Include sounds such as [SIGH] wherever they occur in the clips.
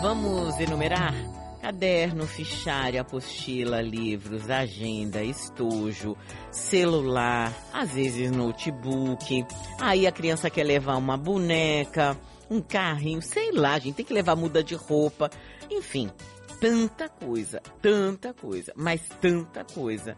Vamos enumerar? Caderno, fichário, apostila, livros, agenda, estojo, celular, às vezes notebook. Aí a criança quer levar uma boneca, um carrinho, sei lá, a gente tem que levar muda de roupa. Enfim, tanta coisa, tanta coisa, mas tanta coisa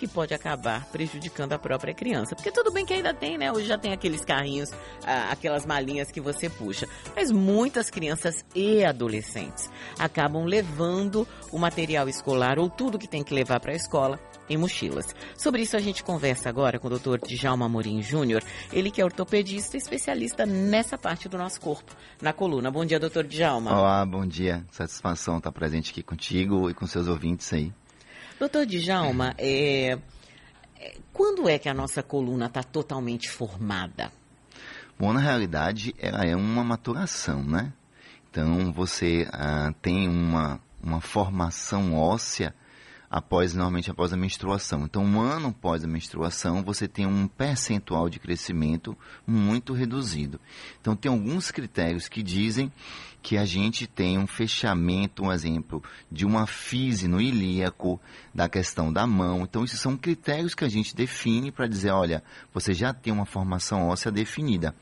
que pode acabar prejudicando a própria criança. Porque tudo bem que ainda tem, né? Hoje já tem aqueles carrinhos, ah, aquelas malinhas que você puxa. Mas muitas crianças e adolescentes acabam levando o material escolar ou tudo que tem que levar para a escola em mochilas. Sobre isso a gente conversa agora com o Dr. Djalma Amorim Júnior, ele que é ortopedista especialista nessa parte do nosso corpo, na coluna. Bom dia, doutor Djalma. Olá, bom dia. Satisfação estar presente aqui contigo e com seus ouvintes aí. Doutor Djalma, é, é, quando é que a nossa coluna está totalmente formada? Bom, na realidade, ela é uma maturação, né? Então, você ah, tem uma, uma formação óssea após, normalmente, após a menstruação. Então, um ano após a menstruação, você tem um percentual de crescimento muito reduzido. Então, tem alguns critérios que dizem que a gente tem um fechamento, um exemplo, de uma fise no ilíaco, da questão da mão. Então, esses são critérios que a gente define para dizer, olha, você já tem uma formação óssea definida.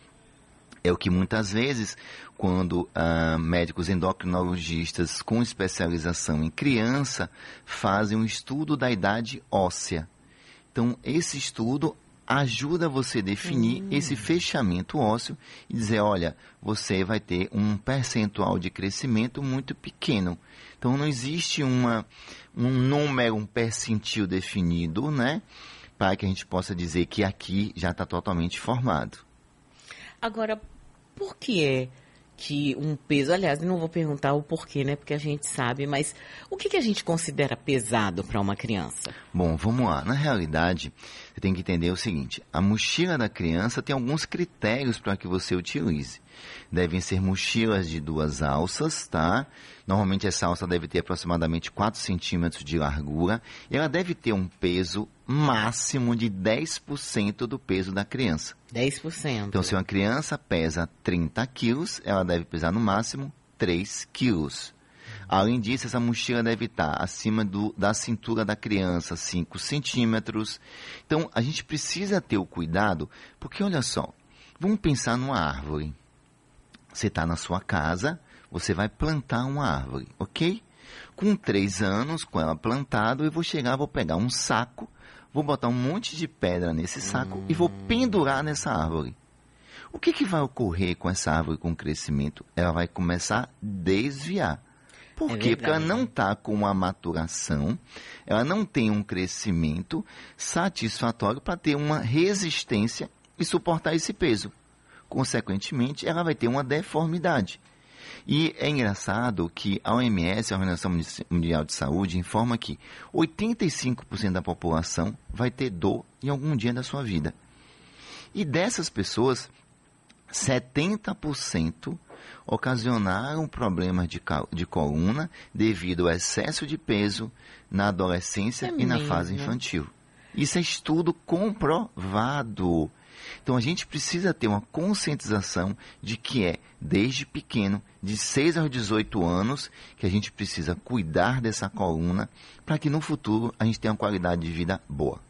É o que muitas vezes, quando ah, médicos endocrinologistas com especialização em criança fazem um estudo da idade óssea. Então, esse estudo ajuda você a definir hum. esse fechamento ósseo e dizer, olha, você vai ter um percentual de crescimento muito pequeno. Então não existe uma, um número, um percentil definido, né? Para que a gente possa dizer que aqui já está totalmente formado. Agora, por que é que um peso, aliás, não vou perguntar o porquê, né? Porque a gente sabe, mas o que, que a gente considera pesado para uma criança? Bom, vamos lá. Na realidade, você tem que entender o seguinte: a mochila da criança tem alguns critérios para que você utilize. Devem ser mochilas de duas alças, tá? Normalmente essa alça deve ter aproximadamente 4 centímetros de largura ela deve ter um peso máximo de 10% do peso da criança. 10%. Então, se uma criança pesa 30 quilos, ela deve pesar no máximo 3 quilos. Além disso, essa mochila deve estar acima do, da cintura da criança, 5 centímetros. Então, a gente precisa ter o cuidado, porque olha só, vamos pensar numa árvore. Você está na sua casa, você vai plantar uma árvore, ok? Com três anos, com ela plantada, eu vou chegar, vou pegar um saco, vou botar um monte de pedra nesse saco hum. e vou pendurar nessa árvore. O que, que vai ocorrer com essa árvore com crescimento? Ela vai começar a desviar. Por é quê? Porque ela não está com uma maturação, ela não tem um crescimento satisfatório para ter uma resistência e suportar esse peso. Consequentemente, ela vai ter uma deformidade. E é engraçado que a OMS, a Organização Mundial de Saúde, informa que 85% da população vai ter dor em algum dia da sua vida. E dessas pessoas, 70% ocasionaram problemas de, de coluna devido ao excesso de peso na adolescência é e na fase infantil. Isso é estudo comprovado. Então a gente precisa ter uma conscientização de que é desde pequeno, de 6 aos 18 anos, que a gente precisa cuidar dessa coluna para que no futuro a gente tenha uma qualidade de vida boa.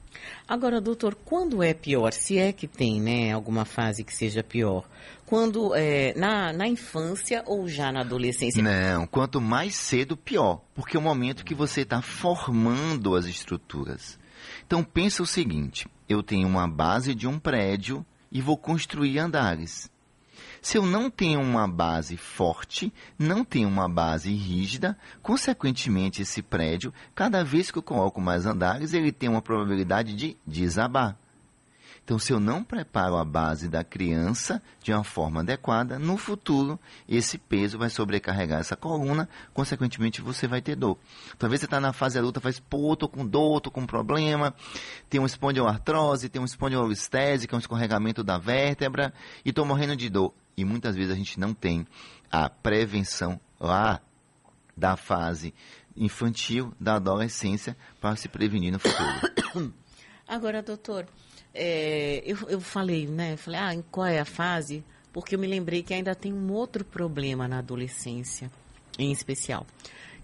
Agora, doutor, quando é pior? Se é que tem, né, alguma fase que seja pior? Quando é na, na infância ou já na adolescência? Não, quanto mais cedo, pior. Porque é o momento que você está formando as estruturas. Então pensa o seguinte: eu tenho uma base de um prédio e vou construir andares. Se eu não tenho uma base forte, não tenho uma base rígida, consequentemente esse prédio, cada vez que eu coloco mais andares, ele tem uma probabilidade de desabar. Então, se eu não preparo a base da criança de uma forma adequada, no futuro esse peso vai sobrecarregar essa coluna, consequentemente você vai ter dor. Talvez você está na fase adulta, faz, pô, tô com dor, tô com problema, tem uma espondiloartrose, tem uma espondilolistese, que é um escorregamento da vértebra, e estou morrendo de dor. E muitas vezes a gente não tem a prevenção lá da fase infantil, da adolescência, para se prevenir no futuro. [COUGHS] Agora, doutor, é, eu, eu falei, né? Falei, ah, qual é a fase? Porque eu me lembrei que ainda tem um outro problema na adolescência, em especial,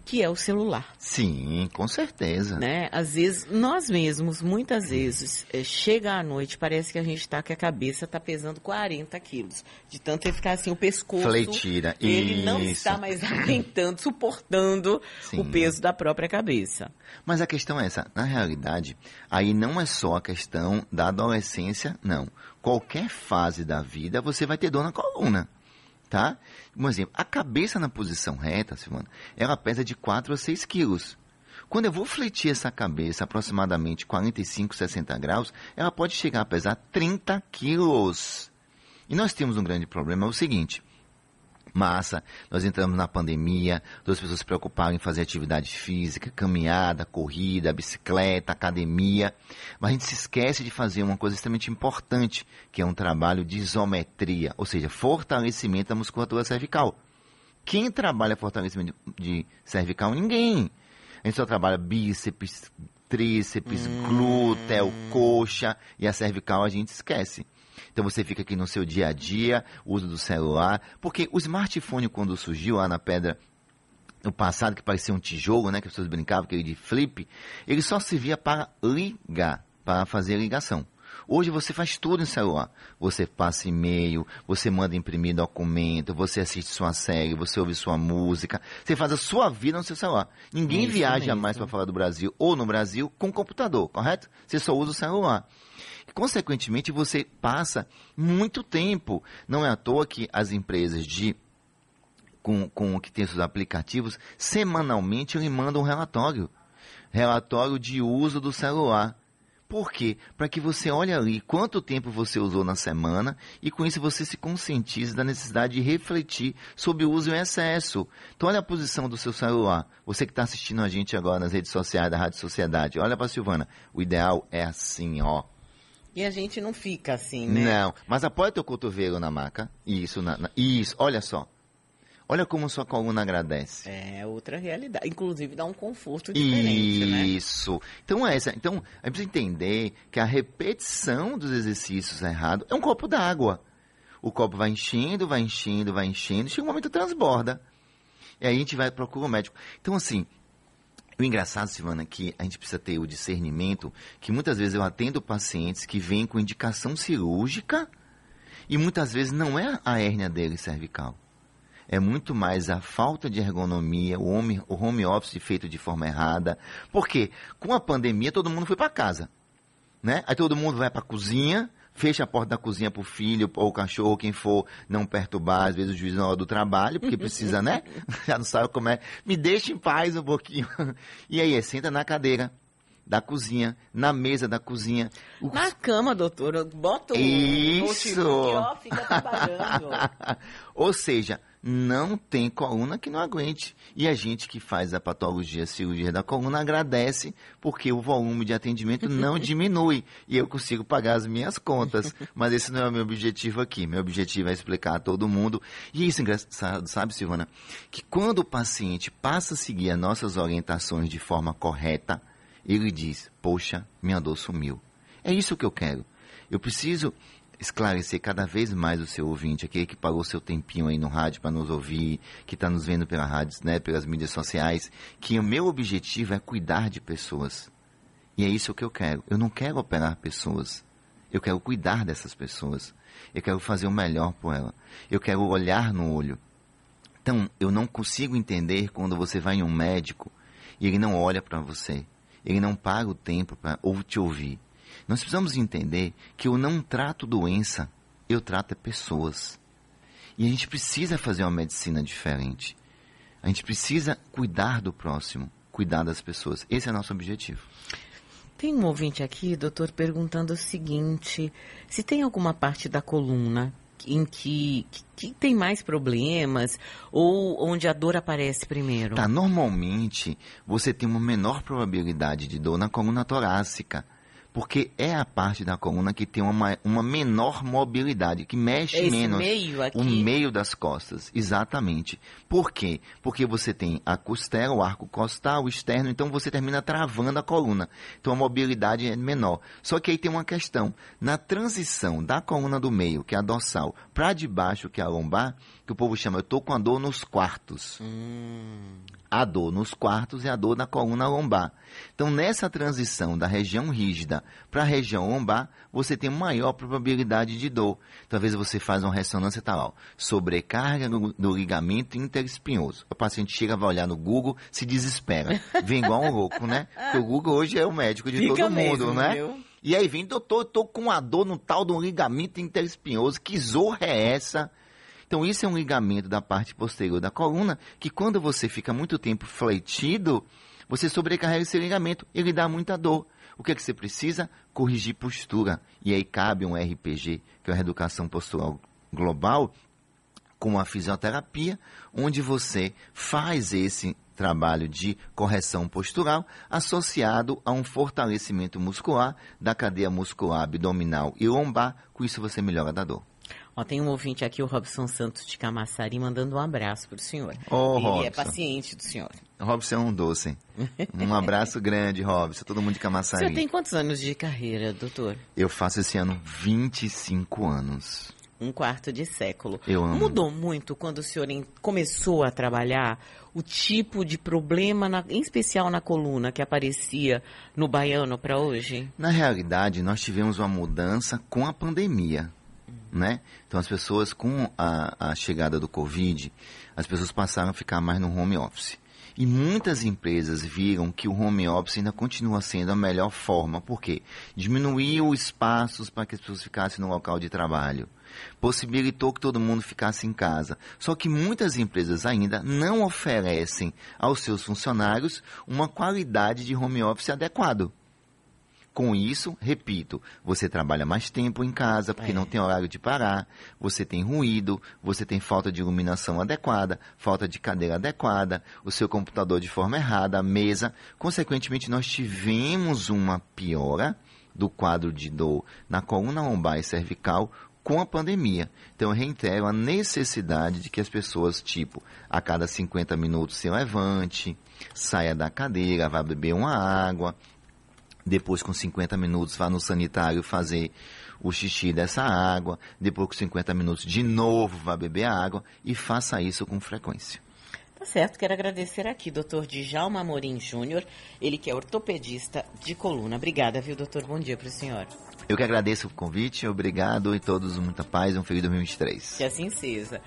que é o celular. Sim, com certeza. Né? Às vezes, nós mesmos, muitas vezes, é, chega à noite, parece que a gente está que a cabeça está pesando 40 quilos. De tanto ele ficar assim, o pescoço. Fletira. Ele Isso. não está mais [LAUGHS] aguentando, suportando Sim. o peso da própria cabeça. Mas a questão é essa. Na realidade, aí não é só a questão da adolescência, não. Qualquer fase da vida você vai ter dor na coluna. Tá? Um exemplo, a cabeça na posição reta, Silvana, ela pesa de 4 a 6 quilos. Quando eu vou fletir essa cabeça aproximadamente 45, 60 graus, ela pode chegar a pesar 30 quilos. E nós temos um grande problema, é o seguinte, massa, nós entramos na pandemia, duas pessoas se preocuparam em fazer atividade física, caminhada, corrida, bicicleta, academia, mas a gente se esquece de fazer uma coisa extremamente importante, que é um trabalho de isometria, ou seja, fortalecimento da musculatura cervical. Quem trabalha fortalecimento de cervical? Ninguém. A gente só trabalha bíceps, tríceps, glúteo, coxa e a cervical a gente esquece. Então você fica aqui no seu dia a dia, uso do celular, porque o smartphone quando surgiu lá na pedra no passado, que parecia um tijolo, né, que as pessoas brincavam, aquele de flip, ele só servia para ligar, para fazer ligação. Hoje você faz tudo em celular. Você passa e-mail, você manda imprimir documento, você assiste sua série, você ouve sua música, você faz a sua vida no seu celular. Ninguém Isso viaja mesmo. mais para fora do Brasil ou no Brasil com computador, correto? Você só usa o celular. Consequentemente, você passa muito tempo. Não é à toa que as empresas de com, com que tem seus aplicativos, semanalmente ele manda um relatório. Relatório de uso do celular. Por quê? Para que você olhe ali quanto tempo você usou na semana e com isso você se conscientize da necessidade de refletir sobre o uso em excesso. Então olha a posição do seu celular. Você que está assistindo a gente agora nas redes sociais da Rádio Sociedade, olha para Silvana. O ideal é assim, ó. E a gente não fica assim, né? Não, mas apoia teu cotovelo na maca. Isso, na, na- isso, olha só. Olha como sua coluna agradece. É outra realidade. Inclusive dá um conforto diferente, né? Isso. Então é essa. Então, a gente precisa entender que a repetição dos exercícios errados é um copo d'água. O copo vai enchendo, vai enchendo, vai enchendo, chega um momento que transborda. E aí a gente vai procurar o médico. Então, assim, o engraçado, Silvana, é que a gente precisa ter o discernimento que muitas vezes eu atendo pacientes que vêm com indicação cirúrgica e muitas vezes não é a hérnia dele cervical. É muito mais a falta de ergonomia, o home, o home office feito de forma errada. Porque com a pandemia todo mundo foi para casa. Né? Aí todo mundo vai para a cozinha, fecha a porta da cozinha para o filho ou o cachorro, quem for, não perturbar, às vezes o juiz na hora do trabalho, porque precisa, né? [LAUGHS] Já não sabe como é. Me deixa em paz um pouquinho. E aí, senta na cadeira da cozinha, na mesa da cozinha. O- Na cama, doutora, bota o Isso. notebook, ó, fica trabalhando. [LAUGHS] Ou seja, não tem coluna que não aguente. E a gente que faz a patologia, a cirurgia da coluna, agradece porque o volume de atendimento não [LAUGHS] diminui. E eu consigo pagar as minhas contas. Mas esse não é o meu objetivo aqui. Meu objetivo é explicar a todo mundo. E isso é engraçado, sabe, Silvana? Que quando o paciente passa a seguir as nossas orientações de forma correta, ele diz, poxa, minha dor sumiu. É isso que eu quero. Eu preciso esclarecer cada vez mais o seu ouvinte, aquele que pagou seu tempinho aí no rádio para nos ouvir, que está nos vendo pela rádio, né, pelas mídias sociais, que o meu objetivo é cuidar de pessoas. E é isso que eu quero. Eu não quero operar pessoas. Eu quero cuidar dessas pessoas. Eu quero fazer o melhor por ela. Eu quero olhar no olho. Então, eu não consigo entender quando você vai em um médico e ele não olha para você. Ele não paga o tempo para te ouvir. Nós precisamos entender que eu não trato doença, eu trato é pessoas. E a gente precisa fazer uma medicina diferente. A gente precisa cuidar do próximo, cuidar das pessoas. Esse é o nosso objetivo. Tem um ouvinte aqui, doutor, perguntando o seguinte: se tem alguma parte da coluna em que, que, que tem mais problemas ou onde a dor aparece primeiro? Tá, normalmente você tem uma menor probabilidade de dor na coluna torácica. Porque é a parte da coluna que tem uma, uma menor mobilidade, que mexe Esse menos. meio aqui. O meio das costas, exatamente. Por quê? Porque você tem a costela, o arco costal, o externo, então você termina travando a coluna. Então a mobilidade é menor. Só que aí tem uma questão. Na transição da coluna do meio, que é a dorsal, para de baixo, que é a lombar, que o povo chama, eu tô com a dor nos quartos. Hum, A dor nos quartos e a dor na coluna lombar. Então, nessa transição da região rígida para a região lombar, você tem maior probabilidade de dor. Então, vezes você faz uma ressonância e tá sobrecarga do, do ligamento interespinhoso. O paciente chega, vai olhar no Google, se desespera. Vem igual um louco, né? Porque o Google hoje é o médico de Fica todo mundo, mesmo, né? viu? E aí vem, doutor, eu tô com a dor no tal do ligamento interespinhoso. Que zorra é essa? Então, isso é um ligamento da parte posterior da coluna que, quando você fica muito tempo fletido, você sobrecarrega esse ligamento e ele dá muita dor. O que, é que você precisa? Corrigir postura. E aí cabe um RPG, que é a Reeducação Postural Global, com a fisioterapia, onde você faz esse trabalho de correção postural associado a um fortalecimento muscular da cadeia muscular abdominal e lombar. Com isso você melhora da dor. Ó, tem um ouvinte aqui, o Robson Santos de Camaçari, mandando um abraço pro senhor. Ô, Ele é Robson. paciente do senhor. Robson é um doce. Um abraço grande, Robson. Todo mundo de O senhor Camaçari. tem quantos anos de carreira, doutor? Eu faço esse ano 25 anos. Um quarto de século. Eu amo. Mudou muito quando o senhor começou a trabalhar o tipo de problema, na- em especial na coluna, que aparecia no baiano para hoje? Na realidade, nós tivemos uma mudança com a pandemia, né? Então, as pessoas, com a, a chegada do Covid, as pessoas passaram a ficar mais no home office. E muitas empresas viram que o home office ainda continua sendo a melhor forma. Por quê? Diminuiu espaços para que as pessoas ficassem no local de trabalho. Possibilitou que todo mundo ficasse em casa. Só que muitas empresas ainda não oferecem aos seus funcionários uma qualidade de home office adequado. Com isso, repito, você trabalha mais tempo em casa porque É. não tem horário de parar, você tem ruído, você tem falta de iluminação adequada, falta de cadeira adequada, o seu computador de forma errada, a mesa. Consequentemente, nós tivemos uma piora do quadro de dor na coluna lombar e cervical com a pandemia. Então, eu reitero a necessidade de que as pessoas, tipo, a cada 50 minutos se levante, saia da cadeira, vá beber uma água, depois com 50 minutos vá no sanitário fazer o xixi dessa água, depois com 50 minutos de novo vá beber a água e faça isso com frequência. Tá certo, quero agradecer aqui, doutor Djalma Amorim Júnior, ele que é ortopedista de coluna. Obrigada, viu, doutor? Bom dia para o senhor. Eu que agradeço o convite, obrigado e todos muita paz, um feliz 2023. Que assim seja.